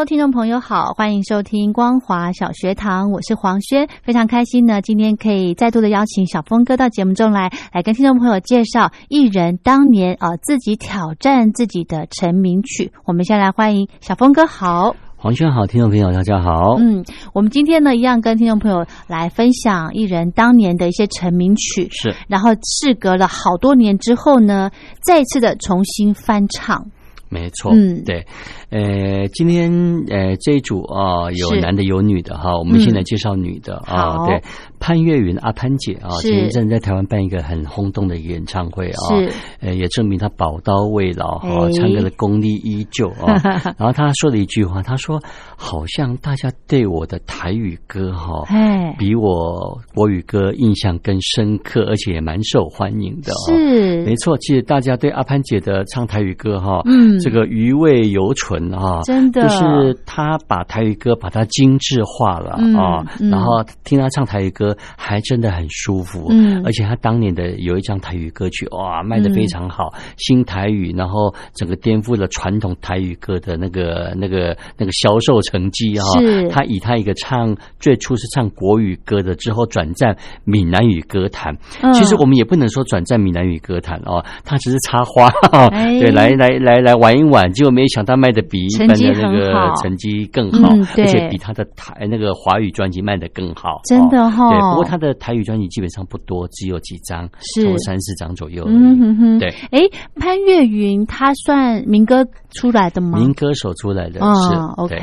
Hello，听众朋友好，欢迎收听光华小学堂，我是黄轩，非常开心呢，今天可以再度的邀请小峰哥到节目中来，来跟听众朋友介绍艺人当年啊自己挑战自己的成名曲。我们先来欢迎小峰哥，好，黄轩好，听众朋友大家好。嗯，我们今天呢一样跟听众朋友来分享艺人当年的一些成名曲，是，然后事隔了好多年之后呢，再次的重新翻唱。没错，嗯，对，呃，今天呃这一组啊有男的有女的哈，我们先来介绍女的啊，对，潘越云阿潘姐啊，前一阵在台湾办一个很轰动的演唱会啊，是，呃，也证明她宝刀未老哈，唱歌的功力依旧啊。然后她说了一句话，她说好像大家对我的台语歌哈，哎，比我国语歌印象更深刻，而且也蛮受欢迎的，是，没错，其实大家对阿潘姐的唱台语歌哈，嗯。这个余味犹存啊，真的，就是他把台语歌把它精致化了啊，然后听他唱台语歌还真的很舒服，嗯，而且他当年的有一张台语歌曲哇，卖的非常好，新台语，然后整个颠覆了传统台语歌的那个那个那个销售成绩啊，是，他以他一个唱最初是唱国语歌的，之后转战闽南语歌坛，其实我们也不能说转战闽南语歌坛哦，他只是插花，对，来来来来。玩一玩，结果没想到卖的比一般的那个成绩更好，而且比他的台那个华语专辑卖的更好，真的哈。对，不过他的台语专辑基本上不多，只有几张，是三四张左右。嗯哼哼，对。哎，潘越云他算民歌出来的吗？民歌手出来的，是 OK。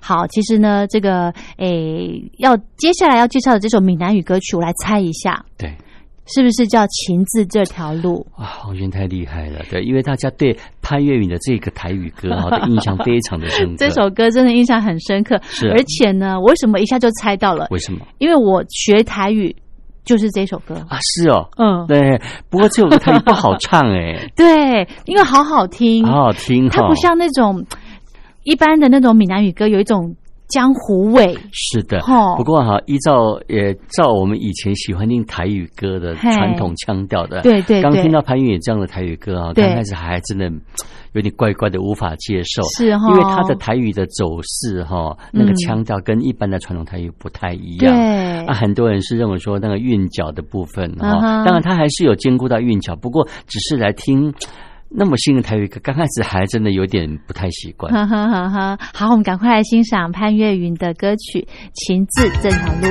好，其实呢，这个诶，要接下来要介绍的这首闽南语歌曲，我来猜一下。对。是不是叫“情字”这条路啊？黄轩太厉害了，对，因为大家对潘粤明的这个台语歌啊的印象非常的深刻。这首歌真的印象很深刻，是。而且呢，我为什么一下就猜到了？为什么？因为我学台语就是这首歌啊！是哦，嗯，对。不过这首歌台语不好唱哎。对，因为好好听，好好听，它不像那种一般的那种闽南语歌，有一种。江湖味。是的，不过哈，依照也照我们以前喜欢听台语歌的传统腔调的，对对，刚听到潘越这样的台语歌啊，刚开始还真的有点怪怪的，无法接受，是哈，因为他的台语的走势哈，那个腔调跟一般的传统台语不太一样，对，啊，很多人是认为说那个韵脚的部分哈，当然他还是有兼顾到韵脚，不过只是来听。那么新的台语歌，刚开始还真的有点不太习惯。哈哈哈哈好，我们赶快来欣赏潘越云的歌曲《情字这条路》。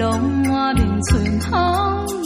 拢满面春风。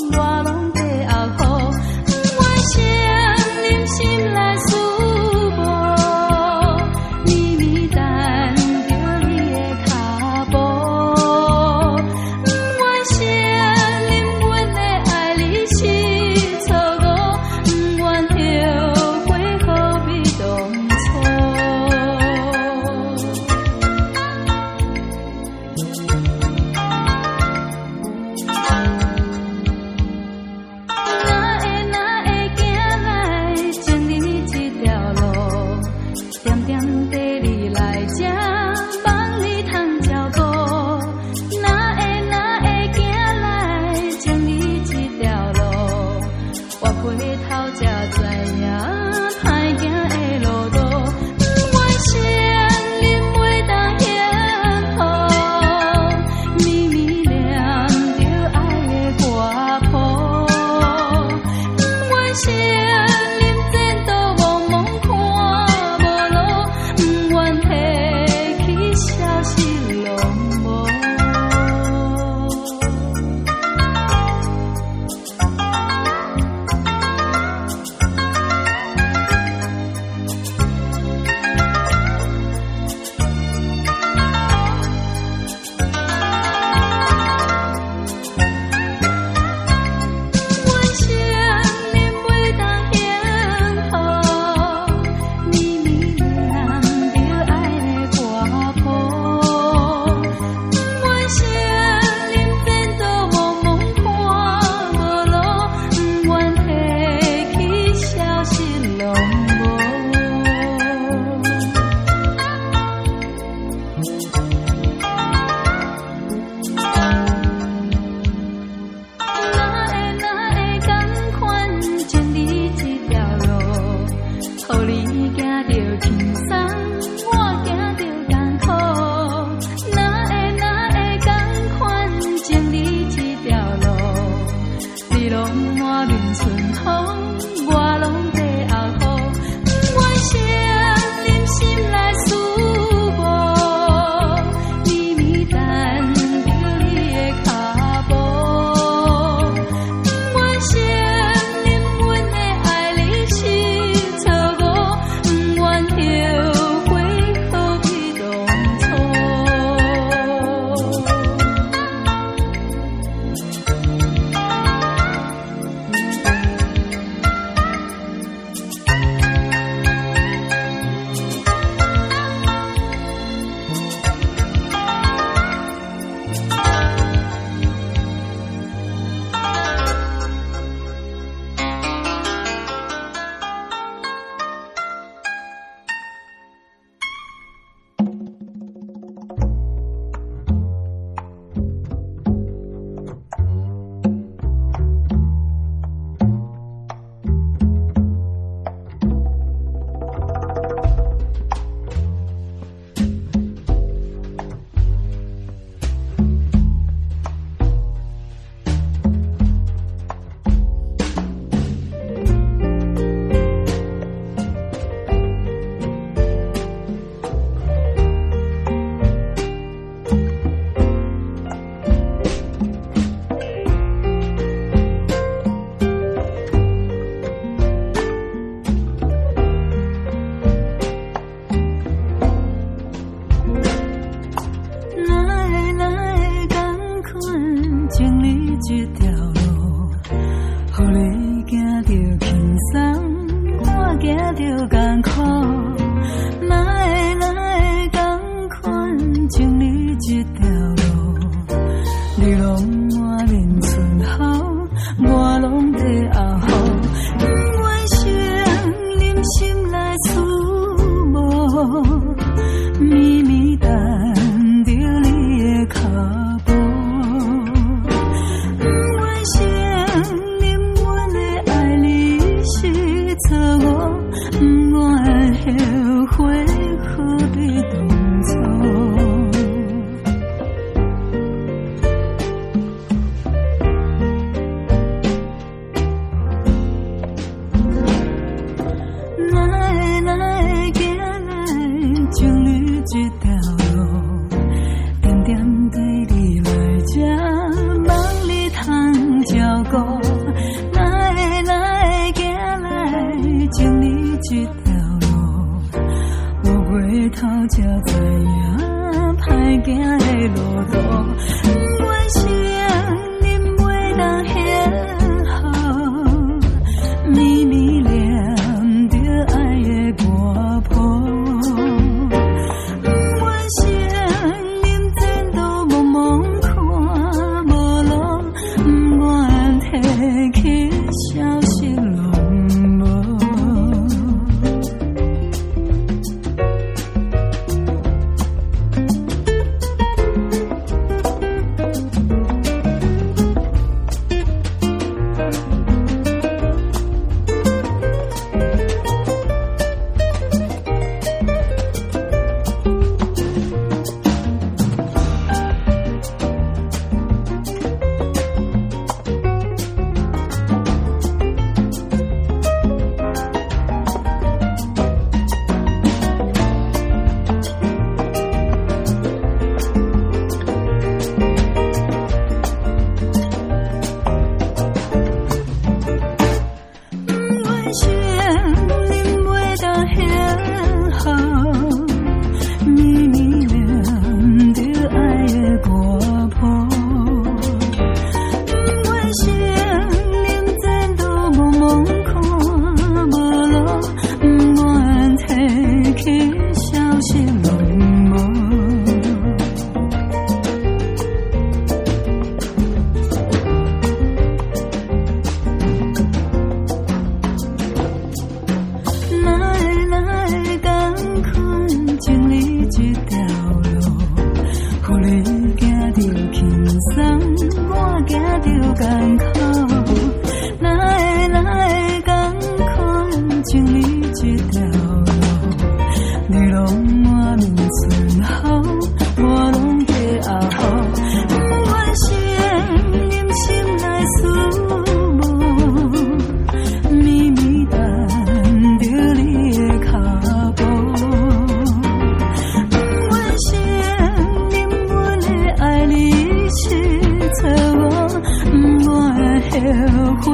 后悔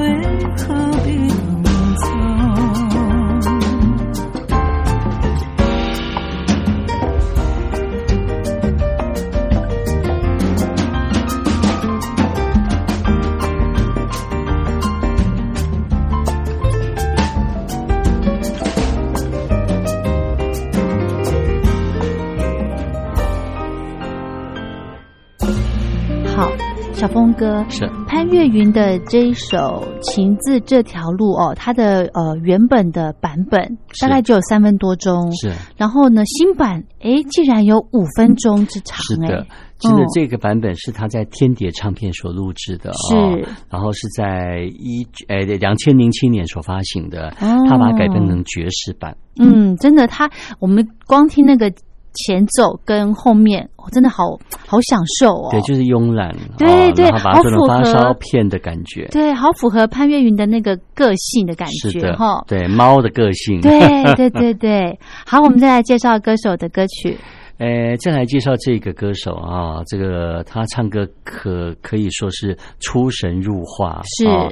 何必当初。好，小峰哥是潘越云的这一首《情字这条路》哦，它的呃原本的版本大概只有三分多钟，是。然后呢新版诶竟然有五分钟之长是的。诶，，其实嗯这个版本是他在天碟唱片所录制的是。哦，然后是在一呃两千零七年所发行的，哦。他把它改编成爵士版。嗯，真的，他我们光听那个前奏跟后面，哦、真的好好享受哦。对，就是慵懒，哦对对然后把它做成好符合发烧片的感觉，对，好符合潘越云的那个个性的感觉哈。，对猫的个性，对对对 对，好，我们再来介绍歌手的歌曲。呃，再来介绍这个歌手啊，这个他唱歌可可以说是出神入化，是啊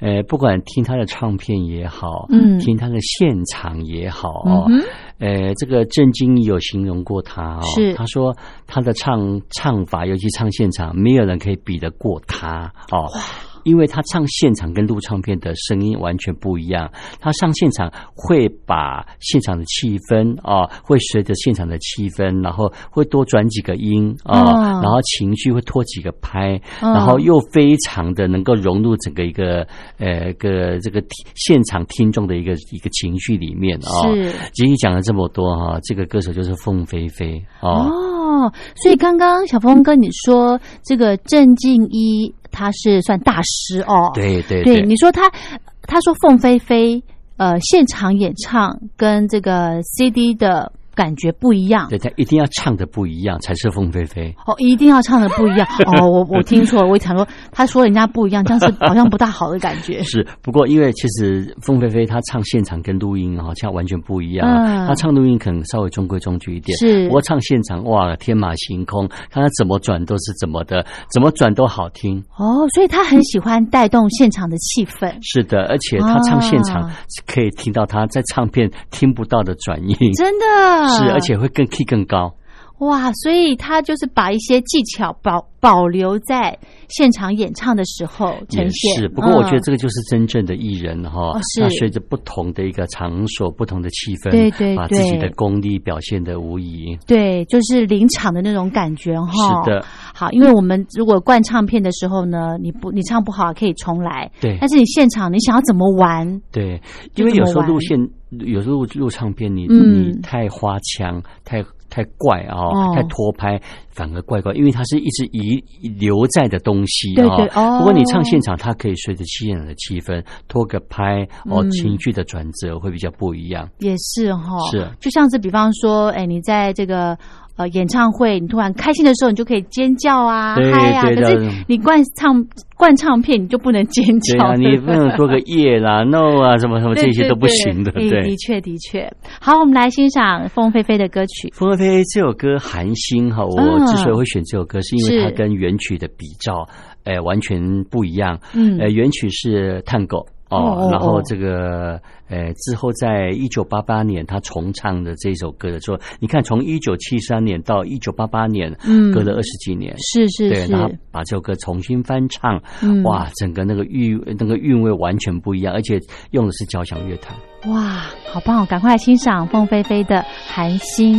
呃，不管听他的唱片也好，嗯听他的现场也好哦，嗯呃，这个郑经有形容过他哦，是他说他的唱唱法，尤其唱现场，没有人可以比得过他哦。因为他唱现场跟录唱片的声音完全不一样。他上现场会把现场的气氛啊，会随着现场的气氛，然后会多转几个音啊，然后情绪会拖几个拍，然后又非常的能够融入整个一个呃个这个现场听众的一个一个情绪里面啊。是，其实讲了这么多哈，这个歌手就是凤飞飞哦。哦，所以刚刚小峰跟你说，这个郑敬一他是算大师哦。对对对，你说他，他说凤飞飞呃现场演唱跟这个 CD 的。感觉不一样，对他一定要唱的不一样才是凤飞飞哦，一定要唱的不一样哦。我我听错了，我想说他说人家不一样，这样是好像不大好的感觉。是，不过因为其实凤飞飞他唱现场跟录音好像完全不一样，他唱录音可能稍微中规中矩一点，是。不过唱现场哇，天马行空，看他怎么转都是怎么的，怎么转都好听哦。所以他很喜欢带动现场的气氛。是的，而且他唱现场可以听到他在唱片听不到的转音，真的。是，而且会更 key 更高。哇，所以他就是把一些技巧保保留在现场演唱的时候呈现。是，不过我觉得这个就是真正的艺人哈。是。他随着不同的一个场所、不同的气氛，对对对，把自己的功力表现的无疑。对，就是临场的那种感觉哈。是的。好，因为我们如果灌唱片的时候呢，你不你唱不好可以重来。对。但是你现场你想要怎么玩？对，因为有时候路线，有时候录唱片你你太花腔太。太怪啊！太拖拍，反而怪怪，因为它是一直遗留在的东西啊。不过你唱现场，它可以随着现场的气氛拖个拍哦，情绪的转折会比较不一样。也是哈，是就像是比方说，哎，你在这个。呃，演唱会你突然开心的时候，你就可以尖叫啊，嗨啊！可是你灌唱灌唱片，你就不能尖叫。对啊，你不能说个耶啦、no 啊，什么什么这些都不行的。对，的确的确。好，我们来欣赏凤飞飞的歌曲。凤飞飞这首歌《寒心》哈，我之所以会选这首歌，是因为它跟原曲的比照，哎，完全不一样。嗯，呃，原曲是探戈。哦，然后这个，呃，之后在一九八八年他重唱的这首歌的时候，你看从一九七三年到一九八八年，嗯，隔了二十几年，是是是，然后把这首歌重新翻唱，哇，整个那个韵那个韵味完全不一样，而且用的是交响乐团，哇，好棒！赶快欣赏凤飞飞的《寒心》。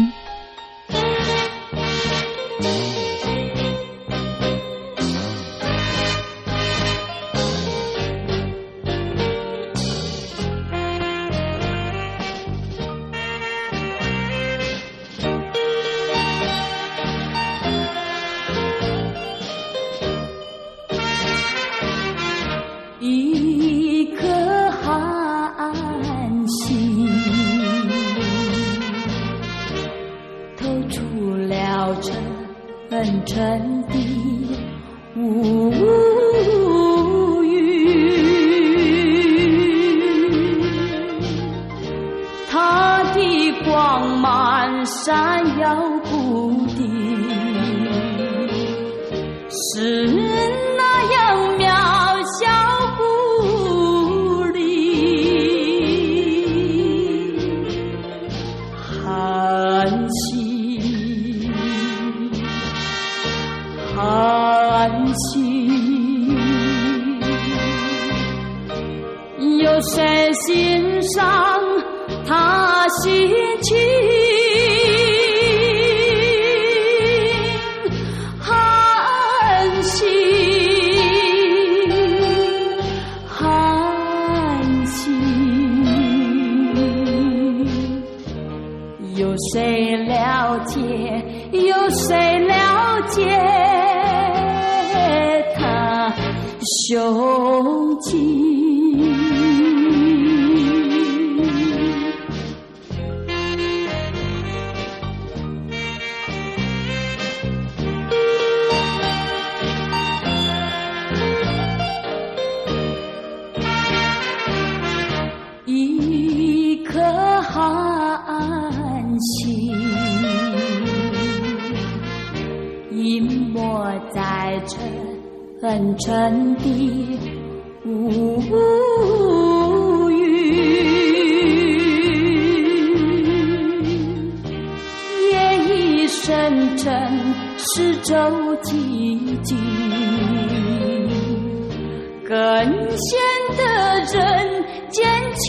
地。呜呜呜了解有谁了解他？胸襟沉的无语，夜已深沉，四周寂静，更显得人间凄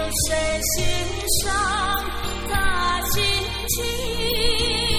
有谁欣赏他心情？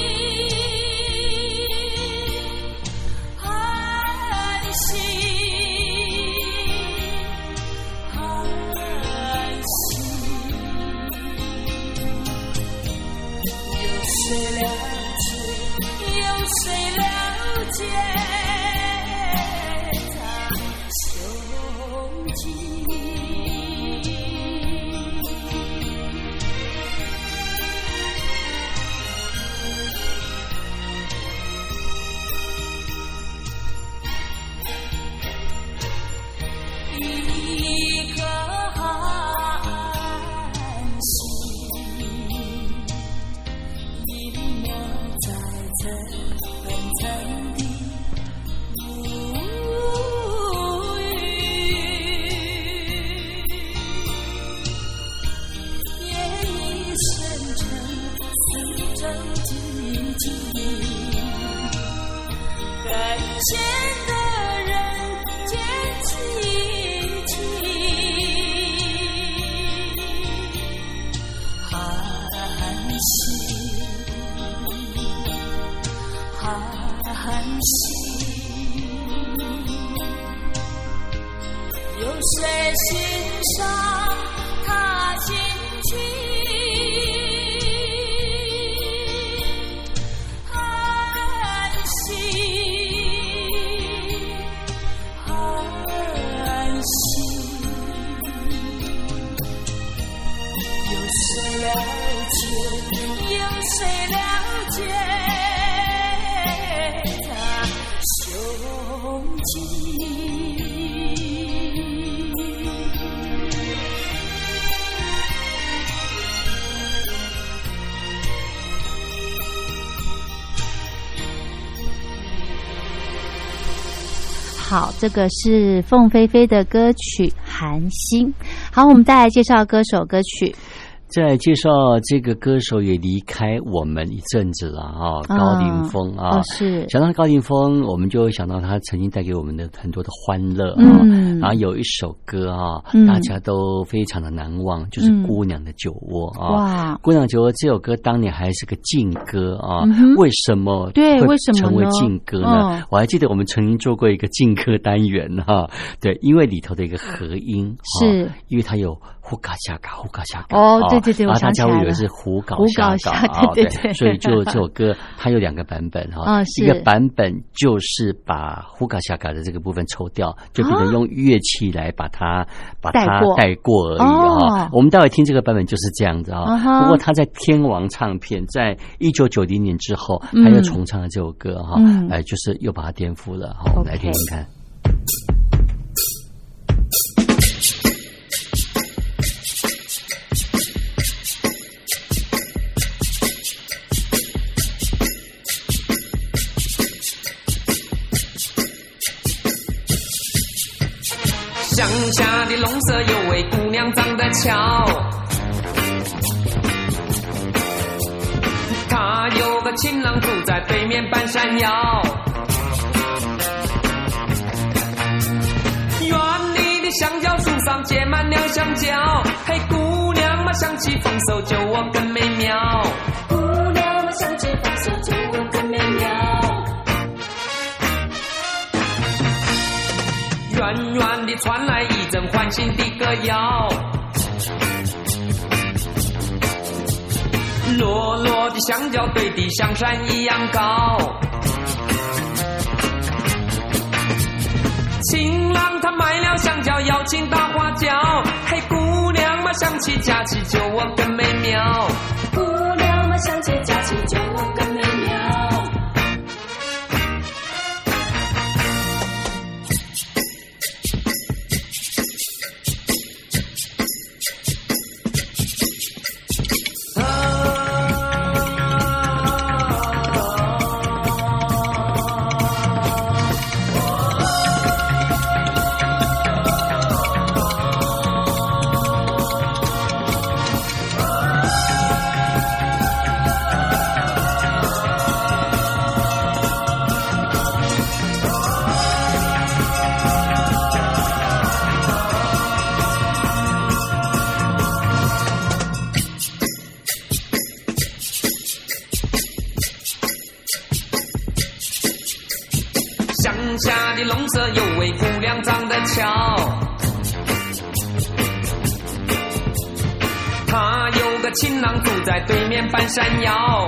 好，这个是凤飞飞的歌曲《寒心》。好，我们再来介绍歌手歌曲。再介绍这个歌手也离开我们一阵子了啊，高凌风啊，哦是想到高凌风，我们就想到他曾经带给我们的很多的欢乐啊。嗯然后有一首歌啊，嗯。大家都非常的难忘，就是嗯《姑娘的酒窝》啊。哇，姑娘酒窝这首歌当年还是个禁歌啊，嗯为什么对为什么成为呢禁歌呢？嗯。我还记得我们曾经做过一个禁歌单元哈、对，因为里头的一个合音是。啊因为它有呼嘎下嘎呼嘎下嘎哦啊对对对然后大家会以为是胡搞胡搞下下啊，对对对所以就这首歌它有两个版本哈、啊 一个版本就是把呼嘎下嘎的这个部分抽掉，就变成用粤乐器来把它把它带过而已哦啊。我们待会听这个版本就是这样子啊。不过他在天王唱片在一九九零年之后，嗯他又重唱了这首歌哈嗯，哎，就是又把它颠覆了。好，我们来听听看。的农舍有位姑娘长得俏，她有个情郎住在对面半山腰。园里的香蕉树上结满了香蕉，嘿，姑娘嘛想起丰收就我更美妙。姑娘嘛想起丰收就我更美妙。远远的传来欢欣的歌谣，落落的香蕉堆得像山一样高。情郎他买了香蕉，邀请打花轿，嘿，姑娘嘛想起假期就我更美妙。姑娘嘛想起假期就我更美情郎住在对面半山腰。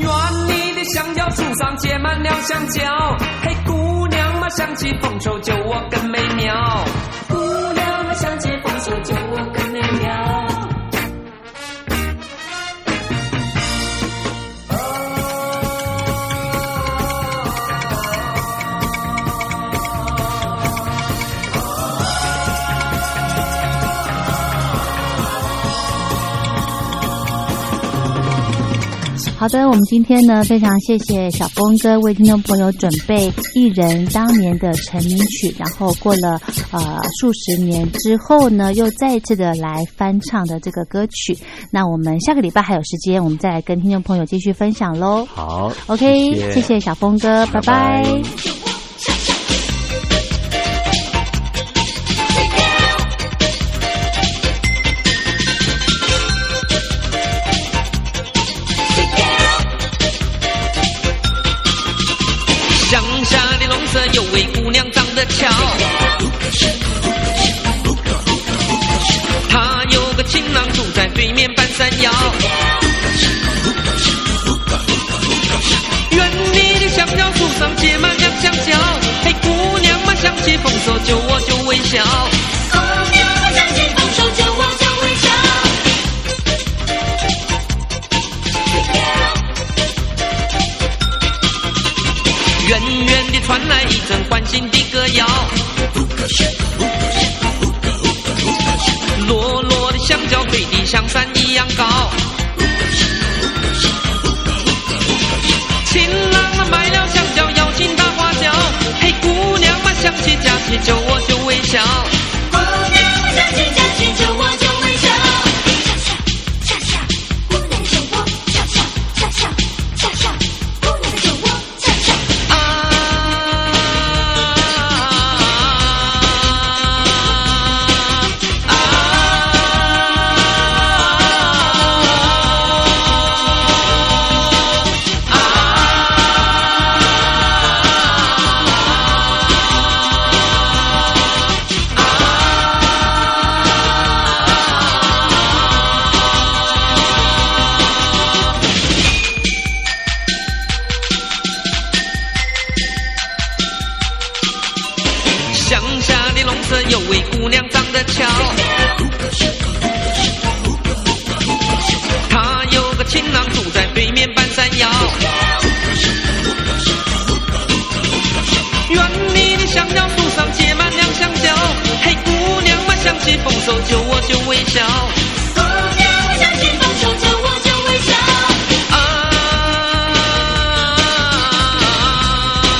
园里的香蕉树上结满了香蕉，嘿，姑娘嘛想起丰收就我更美妙。好的，我们今天呢，非常谢谢小峰哥为听众朋友准备艺人当年的成名曲，然后过了呃数十年之后呢，又再一次的来翻唱的这个歌曲。那我们下个礼拜还有时间，我们再来跟听众朋友继续分享喽。好 OK，谢谢谢小峰哥，拜拜拜山腰。园里的香蕉树上结满了香蕉，嘿，姑娘嘛想起丰收就我就微笑。姑娘嘛想起丰收就我就微笑。远远地传来一阵欢欣的歌谣，起假期就我就微笑。